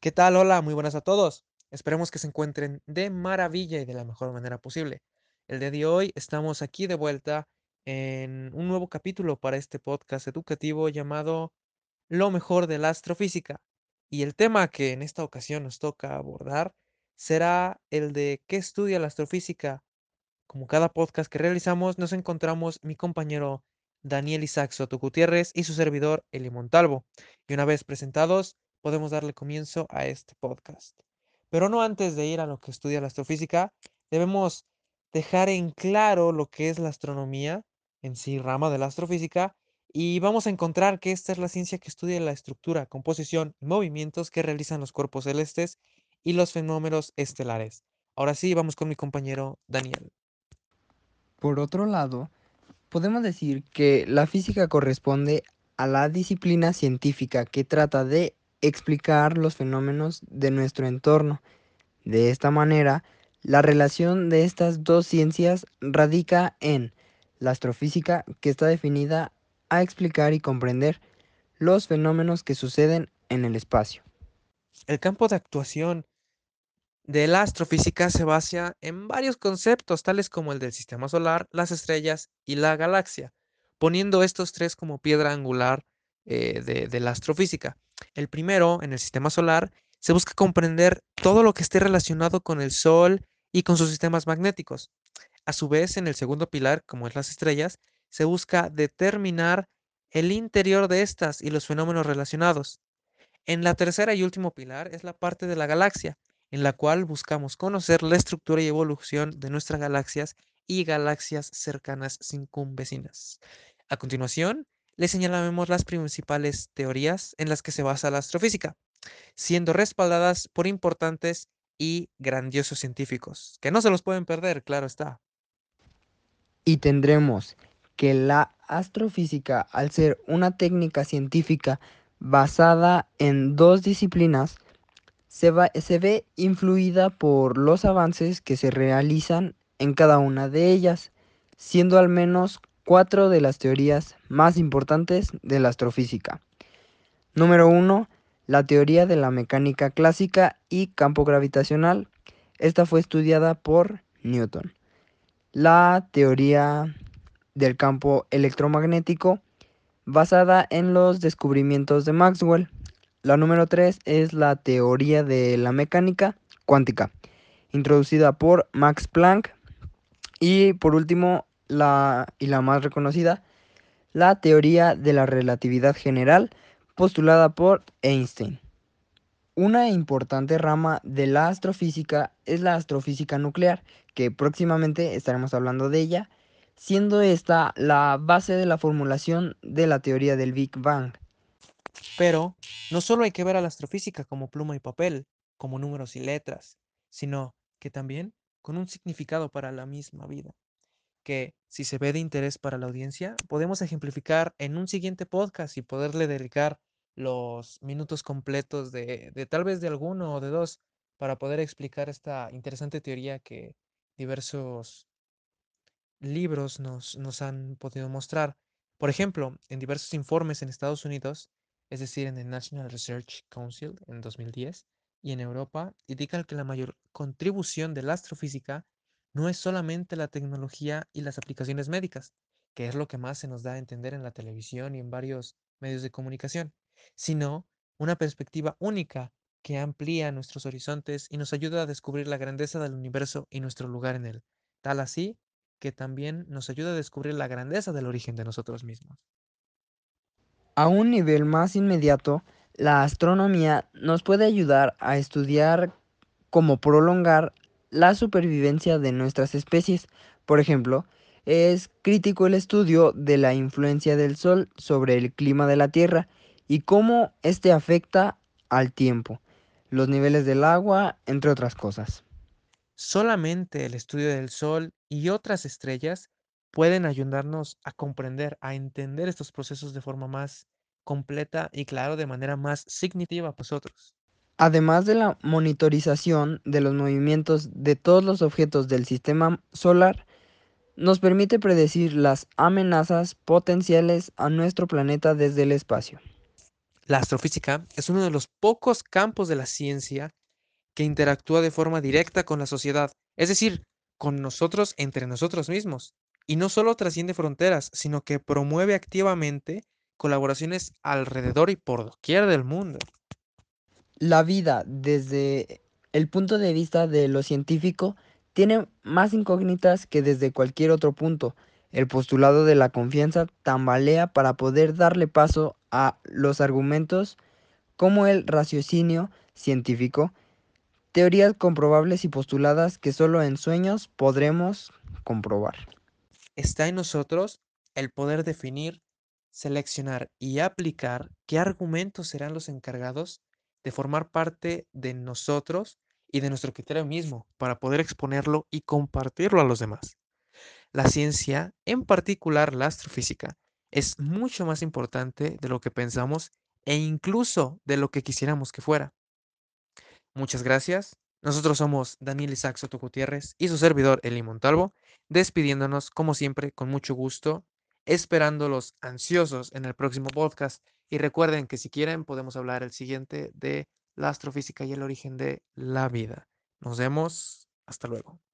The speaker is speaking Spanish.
¿Qué tal? Hola, muy buenas a todos. Esperemos que se encuentren de maravilla y de la mejor manera posible. El día de hoy estamos aquí de vuelta en un nuevo capítulo para este podcast educativo llamado Lo mejor de la astrofísica. Y el tema que en esta ocasión nos toca abordar será el de qué estudia la astrofísica. Como cada podcast que realizamos, nos encontramos mi compañero Daniel Isaac Soto Gutiérrez y su servidor Eli Montalvo. Y una vez presentados, podemos darle comienzo a este podcast. Pero no antes de ir a lo que estudia la astrofísica, debemos dejar en claro lo que es la astronomía, en sí rama de la astrofísica, y vamos a encontrar que esta es la ciencia que estudia la estructura, composición movimientos que realizan los cuerpos celestes y los fenómenos estelares. Ahora sí, vamos con mi compañero Daniel. Por otro lado, podemos decir que la física corresponde a la disciplina científica que trata de explicar los fenómenos de nuestro entorno. De esta manera, la relación de estas dos ciencias radica en la astrofísica, que está definida a explicar y comprender los fenómenos que suceden en el espacio. El campo de actuación de la astrofísica se basa en varios conceptos, tales como el del sistema solar, las estrellas y la galaxia, poniendo estos tres como piedra angular eh, de, la astrofísica. El primero, en el sistema solar, se busca comprender todo lo que esté relacionado con el Sol y con sus sistemas magnéticos. A su vez, en el segundo pilar, como es las estrellas, se busca determinar el interior de estas y los fenómenos relacionados. En la tercera y último pilar es la parte de la galaxia, en la cual buscamos conocer la estructura y evolución de nuestras galaxias y galaxias cercanas circunvecinas. A continuación, le señalamos las principales teorías en las que se basa la astrofísica, siendo respaldadas por importantes y grandiosos científicos, que no se los pueden perder, claro está. Y tendremos que la astrofísica, al ser una técnica científica basada en dos disciplinas, se, se, ve influida por los avances que se realizan en cada una de ellas, siendo al menos cuatro de las teorías más importantes de la astrofísica. Número 1. La teoría de la mecánica clásica y campo gravitacional. Esta fue estudiada por Newton. La teoría del campo electromagnético basada en los descubrimientos de Maxwell. La número 3 es la teoría de la mecánica cuántica, introducida por Max Planck. Y por último, la, y la más reconocida, la teoría de la relatividad general postulada por Einstein. Una importante rama de la astrofísica es la astrofísica nuclear, que próximamente estaremos hablando de ella, siendo esta la base de la formulación de la teoría del Big Bang. Pero no solo hay que ver a la astrofísica como pluma y papel, como números y letras, sino que también con un significado para la misma vida que si se ve de interés para la audiencia, podemos ejemplificar en un siguiente podcast y poderle dedicar los minutos completos de, tal vez de alguno o de dos para poder explicar esta interesante teoría que diversos libros nos, nos han podido mostrar. Por ejemplo, en diversos informes en Estados Unidos, es decir, en el National Research Council en 2010, y en Europa, indican que la mayor contribución de la astrofísica no es solamente la tecnología y las aplicaciones médicas, que es lo que más se nos da a entender en la televisión y en varios medios de comunicación, sino una perspectiva única que amplía nuestros horizontes y nos ayuda a descubrir la grandeza del universo y nuestro lugar en él, tal así que también nos ayuda a descubrir la grandeza del origen de nosotros mismos. A un nivel más inmediato, la astronomía nos puede ayudar a estudiar cómo prolongar la supervivencia de nuestras especies. Por ejemplo, es crítico el estudio de la influencia del Sol sobre el clima de la Tierra y cómo éste afecta al tiempo, los niveles del agua, entre otras cosas. Solamente el estudio del Sol y otras estrellas pueden ayudarnos a comprender, a entender estos procesos de forma más completa y claro, de manera más significativa para nosotros. Además de la monitorización de los movimientos de todos los objetos del sistema solar, nos permite predecir las amenazas potenciales a nuestro planeta desde el espacio. La astrofísica es uno de los pocos campos de la ciencia que interactúa de forma directa con la sociedad, es decir, con nosotros entre nosotros mismos. Y no solo trasciende fronteras, sino que promueve activamente colaboraciones alrededor y por doquier del mundo. La vida, desde el punto de vista de lo científico, tiene más incógnitas que desde cualquier otro punto. El postulado de la confianza tambalea para poder darle paso a los argumentos como el raciocinio científico, teorías comprobables y postuladas que solo en sueños podremos comprobar. Está en nosotros el poder definir, seleccionar y aplicar qué argumentos serán los encargados de formar parte de nosotros y de nuestro criterio mismo para poder exponerlo y compartirlo a los demás. La ciencia, en particular la astrofísica, es mucho más importante de lo que pensamos e incluso de lo que quisiéramos que fuera. Muchas gracias. Nosotros somos Daniel Isaac Soto Gutiérrez y su servidor Eli Montalvo, despidiéndonos como siempre con mucho gusto, esperándolos ansiosos en el próximo podcast y recuerden que si quieren podemos hablar el siguiente de la astrofísica y el origen de la vida. Nos vemos. Hasta luego.